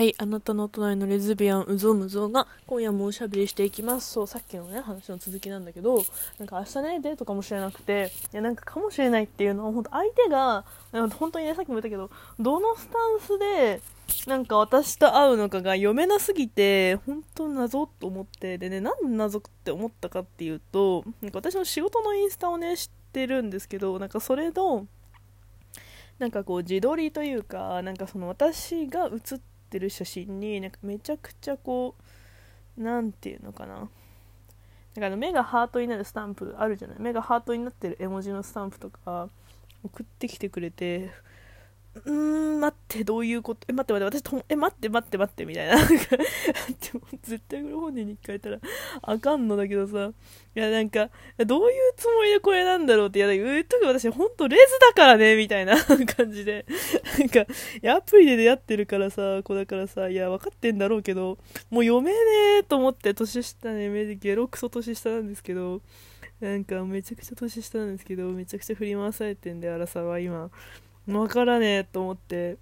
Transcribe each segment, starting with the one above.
はい、あなたの隣のレズビアンうぞむぞが今夜もおしゃべりしていきます。そう、さっきのね、話の続きなんだけど、なんか明日ね、デートかもしれなくて、いや、なんかかもしれないっていうのは、本当相手が、本当にね、さっきも言ったけど、どのスタンスで、なんか私と会うのかが読めなすぎて、本当謎と思って、でね、なんで謎って思ったかっていうと、なんか私の仕事のインスタをね、知ってるんですけど、なんかそれの、なんかこう自撮りというか、なんかその私が写ってってる写真になんかめちゃくちゃこう何て言うのかな。なんかあの目がハートになるスタンプあるじゃない。目がハートになってる絵文字のスタンプとか送ってきてくれてうん、待って、どういうこと？え、待って待って、私と、え、待って待って待って、みたいな。なんか絶対これ本人に変えたらあかんのだけどさ。いや、なんか、どういうつもりでこれなんだろうって、いや、言うとき私ほんとレズだからね、みたいな 感じで。なんか、いや、アプリで出会ってるからさ、子だからさ、いや、分かってんだろうけど、もう読めねえと思って、年下ね、ゲロクソ年下なんですけど、なんかめちゃくちゃ年下なんですけど、めちゃくちゃ振り回されてんで、荒さは今。わからねえと思って、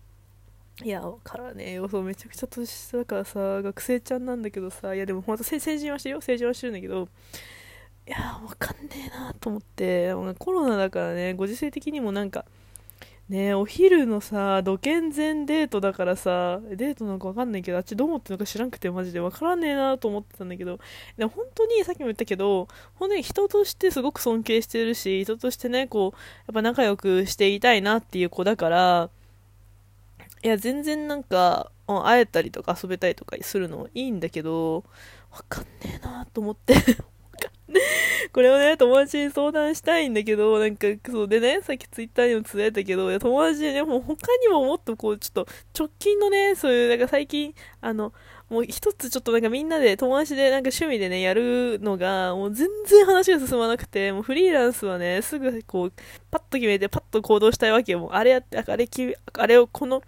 いや、わからねえよ。そう、めちゃくちゃ年下だからさ、学生ちゃんなんだけどさ、いや、でもほんと成人はしてるよ。成人はしてるんだけど、いや、分かんねえなと思って、コロナだからね、ご時世的にもなんか、ねお昼のさ、土建前デートだからさ、デートなんかわかんないけど、あっちどう思ってるのか知らんくてマジでわからねえなと思ってたんだけど、でも本当にさっきも言ったけど、本当に人としてすごく尊敬してるし、人としてね、こう、やっぱ仲良くしていたいなっていう子だから、いや、全然なんか、会えたりとか遊べたりとかするのいいんだけど、わかんねえなと思って。これをね、友達に相談したいんだけど、なんか、そうでね、さっきツイッターにもつぶやいたけど、友達でね、もう他にももっとこう、ちょっと、直近のね、そういう、なんか最近、あの、もう一つちょっとなんかみんなで友達でなんか趣味でね、やるのが、もう全然話が進まなくて、もうフリーランスはね、すぐこう、パッと決めて、パッと行動したいわけよ。もうあれやって、あれあれをこの、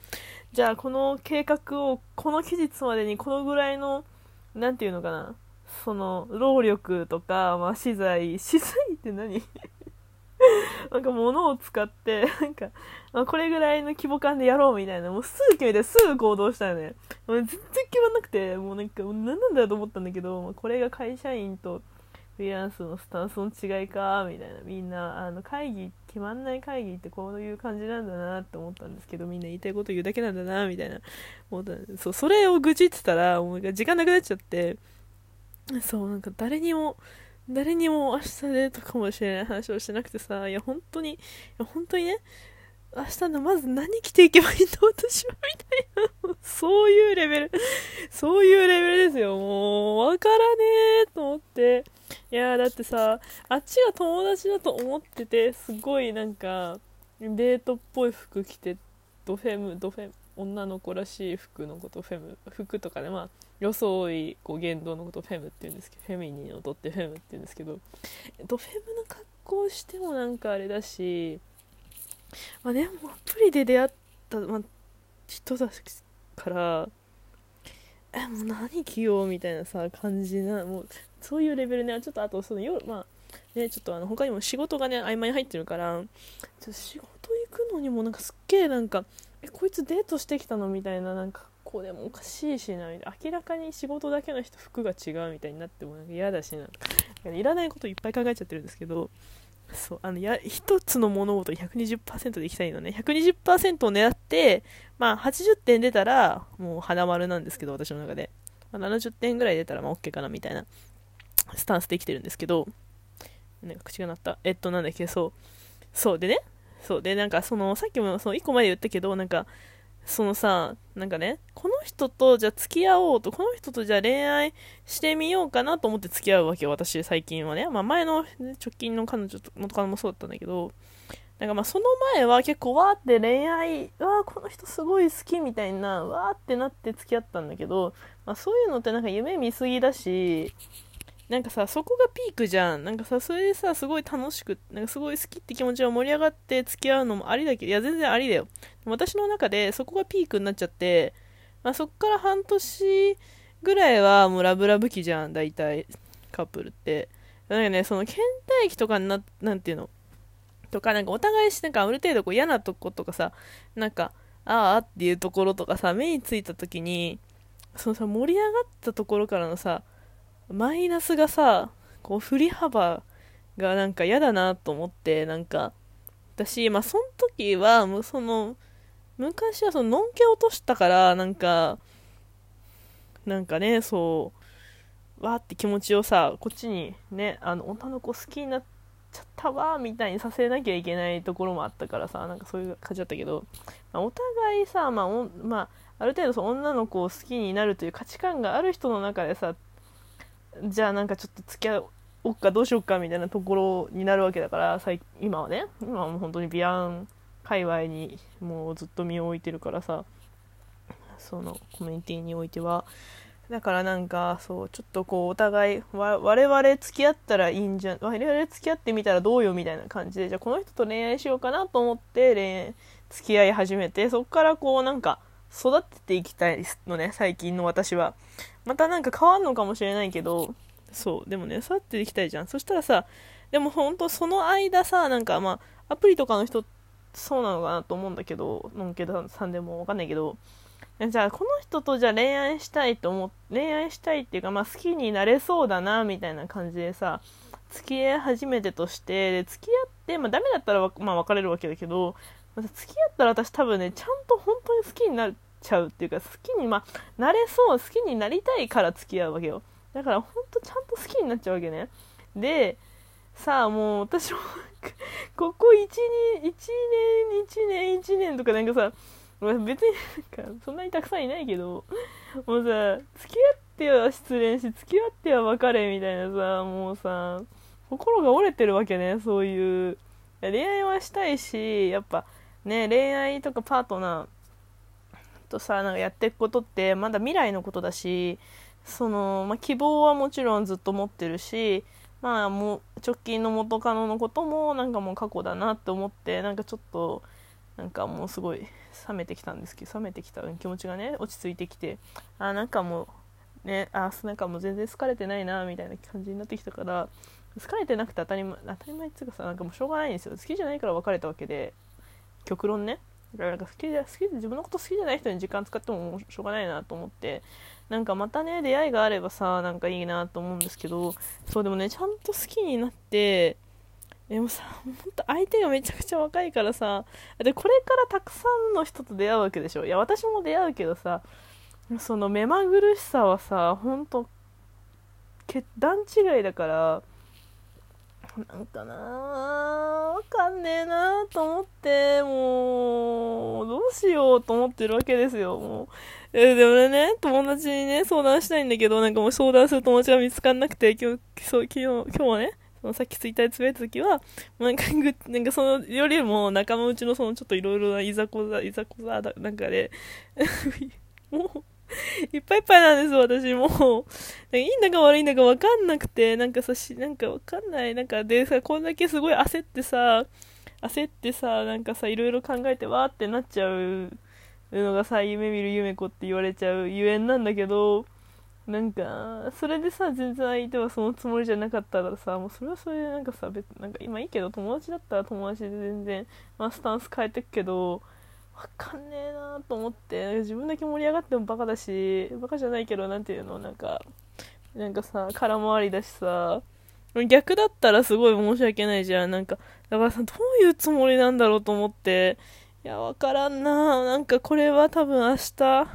じゃあこの計画をこの期日までにこのぐらいの、なんていうのかな、その労力とか、まあ、資材 資材って何？なんか物を使ってなんか、まあ、これぐらいの規模感でやろうみたいなもうすぐ決めてすぐ行動したよね。もう全然決まんなくてもうなんか何なんだと思ったんだけど、まあ、これが会社員とフリーランスのスタンスの違いかみたいな。みんなあの会議決まんない会議ってこういう感じなんだなって思ったんですけどみんな言いたいこと言うだけなんだなみたいな。思ったそうそれを愚痴ってたらもう時間なくなっちゃって そう、なんか誰にも、誰にも明日デートかもしれない話をしてなくてさ、いや、本当に、いや、本当にね、明日のまず何着ていけばいいの？私はみたいな。そういうレベル。そういうレベルですよ。もう、わからねえと思って。いやだってさ、あっちが友達だと思ってて、すごいなんか、デートっぽい服着て、ドフェム、ドフェム、女の子らしい服のことフェム服とかでまあ装いこう言動のことフェムって言うんですけどフェミニンをとってフェムって言うんですけどドフェムの格好をしてもなんかあれだしまあでもアプリで出会った、まあ、人だからえもう何着ようみたいなさ感じなもうそういうレベルねちょっとあとその夜まあねちょっとあの他にも仕事がね合間に入ってるからちょっと仕事行くのにもなんかすっげえなんかえこいつデートしてきたの？みたいななんかこうでもおかしいしなみたいな。明らかに仕事だけの人服が違うみたいになってもなんか嫌だしな。かいらないこといっぱい考えちゃってるんですけどそうあのや一つの物事120%でいきたいのね。120%を狙ってまあ80点出たらもう花丸なんですけど私の中で、まあ、70点ぐらい出たらまあ OK かなみたいな。スタンスできてるんですけど。なんか口が鳴った。えっとなんだっけそう。そうでね。そう。でなんかそのさっきもその1個前で言ったけどなんかそのさなんかねこの人とじゃあ付き合おうとこの人とじゃあ恋愛してみようかなと思って付き合うわけよ私最近はね、まあ、前の、直近の彼女のとかもそうだったんだけど。なんかまあその前は結構わーって恋愛わーこの人すごい好きみたいなわーってなって付き合ったんだけど、まあ、そういうのってなんか夢見すぎだしなんかさそこがピークじゃん。なんかさそれでさすごい楽しくなんかすごい好きって気持ちが盛り上がって付き合うのもありだけどいや全然ありだよ。私の中でそこがピークになっちゃって、まあ、そこから半年ぐらいはもうラブラブ期じゃん大体カップルって。なんかねその倦怠期とかにななんていうの？とかなんかお互いしなんかある程度こう嫌なとことかさなんかああっていうところとかさ目についた時にそのさ盛り上がったところからのさマイナスがさこう振り幅がなんか嫌だなと思ってなんか私まあその時はもうその昔はそののんけ落としたからなんかなんかねそうわーって気持ちをさこっちにねあの女の子好きになっちゃったわーみたいにさせなきゃいけないところもあったからさなんかそういう感じだったけど、まあ、お互いさ、まあまあ、ある程度そ女の子を好きになるという価値観がある人の中でさじゃあなんかちょっと付き合おっかどうしよっかみたいなところになるわけだから今はね。今はもう本当にビアン界隈にもうずっと身を置いてるからさ。そのコミュニティにおいては。だからなんかそうちょっとこうお互い我々付き合ったらいいんじゃ我々付き合ってみたらどうよみたいな感じでじゃあこの人と恋愛しようかなと思って恋愛付き合い始めてそこからこうなんか育てていきたいのね最近の私は。またなんか変わんのかもしれないけどそうでもね育てていきたいじゃん。そしたらさでも本当その間さなんかまあアプリとかの人そうなのかなと思うんだけどのんけさんでもわかんないけどじゃあこの人とじゃあ恋愛したいと思っ恋愛したいっていうか、まあ、好きになれそうだなみたいな感じでさ付き合い始めてとしてで付き合って、まあ、ダメだったら、まあ、別れるわけだけど、まあ、付き合ったら私多分ねちゃんと本当に好きになっちゃうっていうか好きに、まあ、なれそう好きになりたいから付き合うわけよ。だから本当ちゃんと好きになっちゃうわけねでさあもう私もここ1年1年1年1年とかなんかさ別になんかそんなにたくさんいないけどもうさ付き合っては失恋し付き合っては別れみたいなさもうさ心が折れてるわけねそういう。恋愛はしたいしやっぱね恋愛とかパートナーとさなんかやっていくことってまだ未来のことだしその、まあ、希望はもちろんずっと持ってるしまあもう直近の元カノのこともなんかもう過去だなって思ってなんかちょっとなんかもうすごい冷めてきたんですけど冷めてきた気持ちがね落ち着いてきてあなんかもうねあなんかもう全然好かれてないなみたいな感じになってきたから好かれてなくて当たり前当たり前っていうかさなんかもうしょうがないんですよ。好きじゃないから別れたわけで。極論ねだからなんか好きで好きで自分のこと好きじゃない人に時間使ってもしょうがないなと思ってなんかまたね出会いがあればさなんかいいなと思うんですけどそうでもねちゃんと好きになってでもさ、ほんと相手がめちゃくちゃ若いからさ、で、これからたくさんの人と出会うわけでしょ。いや、私も出会うけどさ、その目まぐるしさはさ、ほんと、段違いだから、なんかなわかんねえなと思って、もう、どうしようと思ってるわけですよ、もう。えでもね、友達にね、相談したいんだけど、なんかもう相談する友達が見つかんなくて、今日、そう、昨日、今日はね、そのさっきツイッターでつぶやいた時は、なんか、なんかそのよりも仲間内のそのちょっといろいろないざこざ、いざこざだ、なんかで、もう、いっぱいいっぱいなんです、私もう。いいんだか悪いんだか分かんなくて、なんかさ、しなんか分かんない。なんかでさ、こんだけすごい焦ってさ、焦ってさ、なんかさ、いろいろ考えてわーってなっちゃうのがさ、夢見る夢子って言われちゃうゆえんなんだけど、なんかそれでさ全然相手はそのつもりじゃなかったらさもうそれはそれでなんかさ別なんか今いいけど友達だったら友達で全然、まあ、スタンス変えてくけどわかんねえなと思って自分だけ盛り上がってもバカだしバカじゃないけどなんていうのなんかなんかさ空回りだしさ。逆だったらすごい申し訳ないじゃん。なんかだからさどういうつもりなんだろうと思って。いやわからんな。なんかこれは多分明日終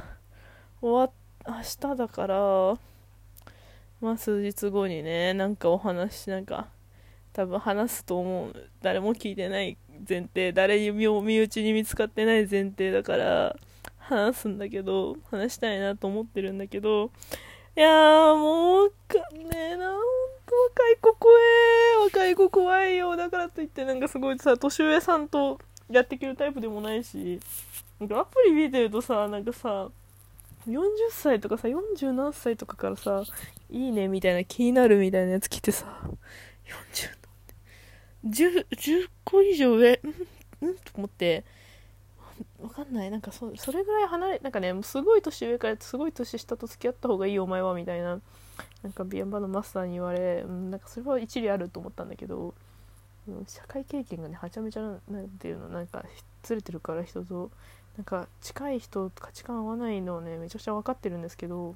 わっ明日だからまあ数日後にねなんかお話なんか多分話すと思う。誰も聞いてない前提誰にも身内に見つかってない前提だから話すんだけど話したいなと思ってるんだけどいやーもうかんねえな。ほんと若い子怖え。若い子怖いよ。だからといってなんかすごいさ年上さんとやっていけるタイプでもないしなんかアプリ見てるとさなんかさ40歳とかさ40何歳とかからさいいねみたいな気になるみたいなやつ来てさ40 10, 10個以上上うんうんと思って。わかんない。なんかそそれぐらい離れなんかねすごい年上からすごい年下と付き合った方がいいお前はみたいな。なんかビアンバのマスターに言われ、うん、なんかそれは一理あると思ったんだけど。社会経験がねはちゃめちゃなんていうのなんかずれてるから人と。なんか近い人価値観合わないのねめちゃくちゃ分かってるんですけど。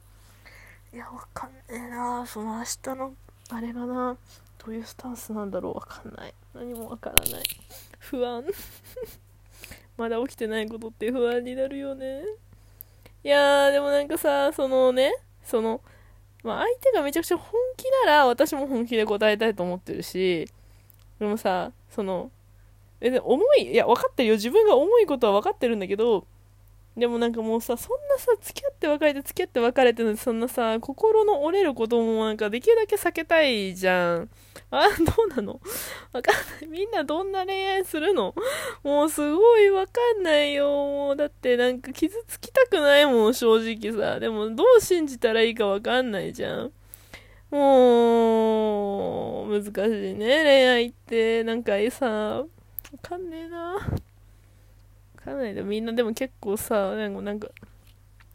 いや分かんねえな。その明日のあれがな。どういうスタンスなんだろう分かんない。何も分からない。不安。まだ起きてないことって不安になるよね。いやーでもなんかさそのねそのまあ相手がめちゃくちゃ本気なら私も本気で答えたいと思ってるしでもさそのえで重いいや分かってるよ。自分が重いことは分かってるんだけどでもなんかもうさそんなさ付き合って別れて付き合って別れてのそんなさ心の折れることもなんかできるだけ避けたいじゃん。あ どうなの？わかんない。みんなどんな恋愛するの？もうすごいわかんないよ。もうだってなんか傷つきたくないもん正直さ。でもどう信じたらいいかわかんないじゃん。もう難しいね恋愛って。なんかさわかんねえな。かないでみんなでも結構さ、なんか、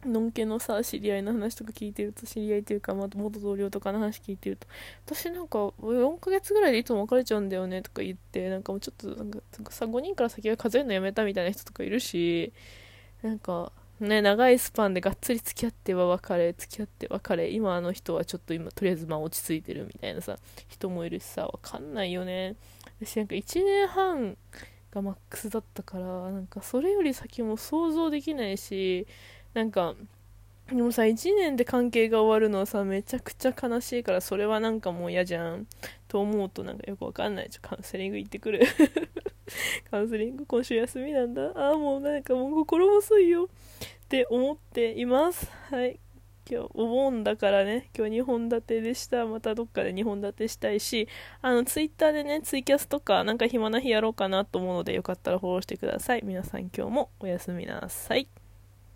のんけのさ、知り合いの話とか聞いてると、知り合いっていうか、ま、元同僚とかの話聞いてると、私なんか、4ヶ月ぐらいでいつも別れちゃうんだよねとか言って、なんかもうちょっと、なんかさ、5人から先は数えるのやめたみたいな人とかいるし、なんか、ね、長いスパンでがっつり付き合っては別れ、付き合って別れ、今あの人はちょっと今、とりあえずまあ落ち着いてるみたいなさ、人もいるしさ、わかんないよね。私なんか1年半がマックスだったからなんかそれより先も想像できないしなんかでもさ1年で関係が終わるのはさめちゃくちゃ悲しいからそれはなんかもう嫌じゃん。と思うとなんかよくわかんないちょカウンセリング行ってくる。カウンセリング今週休みなんだ。ああもうなんかもう心細いよ。って思っています。はい。今日お盆だからね。今日2本立てでした。またどっかで2本立てしたいし。あのツイッターでねツイキャスとかなんか暇な日やろうかなと思うのでよかったらフォローしてください。皆さん今日もおやすみなさい。